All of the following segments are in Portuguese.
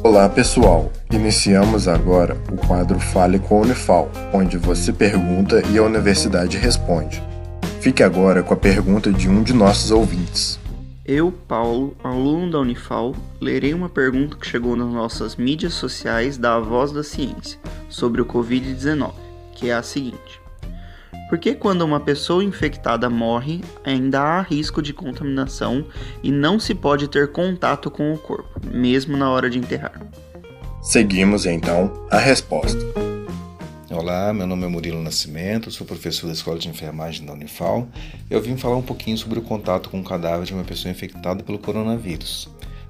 Olá pessoal, iniciamos agora o quadro Fale com a Unifal, onde você pergunta e a universidade responde. Fique agora com a pergunta de um de nossos ouvintes. Eu, Paulo, aluno da Unifal, lerei uma pergunta que chegou nas nossas mídias sociais da Voz da Ciência sobre o Covid-19, que é a seguinte: Por que quando uma pessoa infectada morre, ainda há risco de contaminação e não se pode ter contato com o corpo, mesmo na hora de enterrar? Seguimos então a resposta. Olá, meu nome é Murilo Nascimento, sou professor da Escola de Enfermagem da Unifal. Eu vim falar um pouquinho sobre o contato com o cadáver de uma pessoa infectada pelo coronavírus.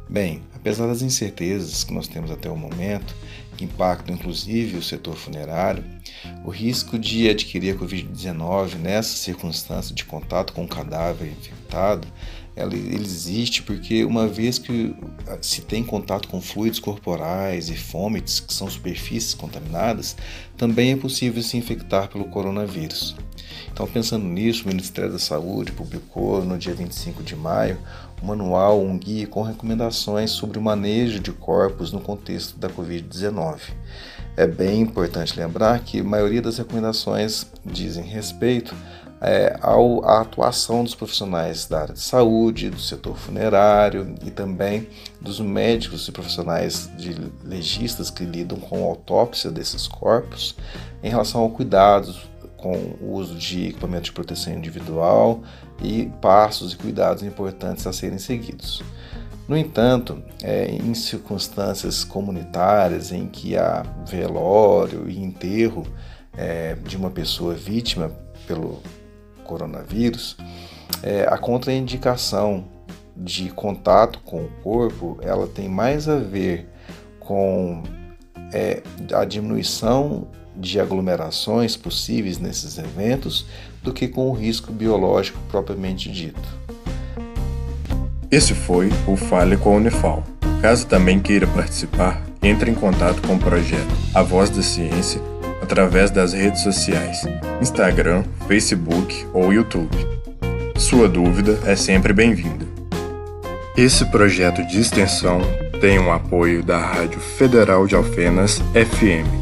Bem, apesar das incertezas que nós temos até o momento, que impactam inclusive o setor funerário, o risco de adquirir a Covid-19 nessa circunstância de contato com o cadáver infectado ela, ele existe porque uma vez que se tem contato com fluidos corporais e fômites, que são superfícies contaminadas, também é possível se infectar pelo coronavírus. Então, pensando nisso, o Ministério da Saúde publicou no dia 25 de maio um manual, um guia com recomendações sobre o manejo de corpos no contexto da Covid-19. É bem importante lembrar que a maioria das recomendações dizem respeito é, ao, à atuação dos profissionais da área de saúde, do setor funerário e também dos médicos e profissionais de legistas que lidam com a autópsia desses corpos em relação ao cuidado com o uso de equipamento de proteção individual e passos e cuidados importantes a serem seguidos. No entanto, é, em circunstâncias comunitárias em que há velório e enterro é, de uma pessoa vítima pelo coronavírus, é, a contraindicação de contato com o corpo, ela tem mais a ver com é, a diminuição de aglomerações possíveis nesses eventos do que com o risco biológico propriamente dito. Esse foi o Fale com a Unifal. Caso também queira participar, entre em contato com o projeto A Voz da Ciência através das redes sociais, Instagram, Facebook ou YouTube. Sua dúvida é sempre bem-vinda. Esse projeto de extensão tem o um apoio da Rádio Federal de Alfenas FM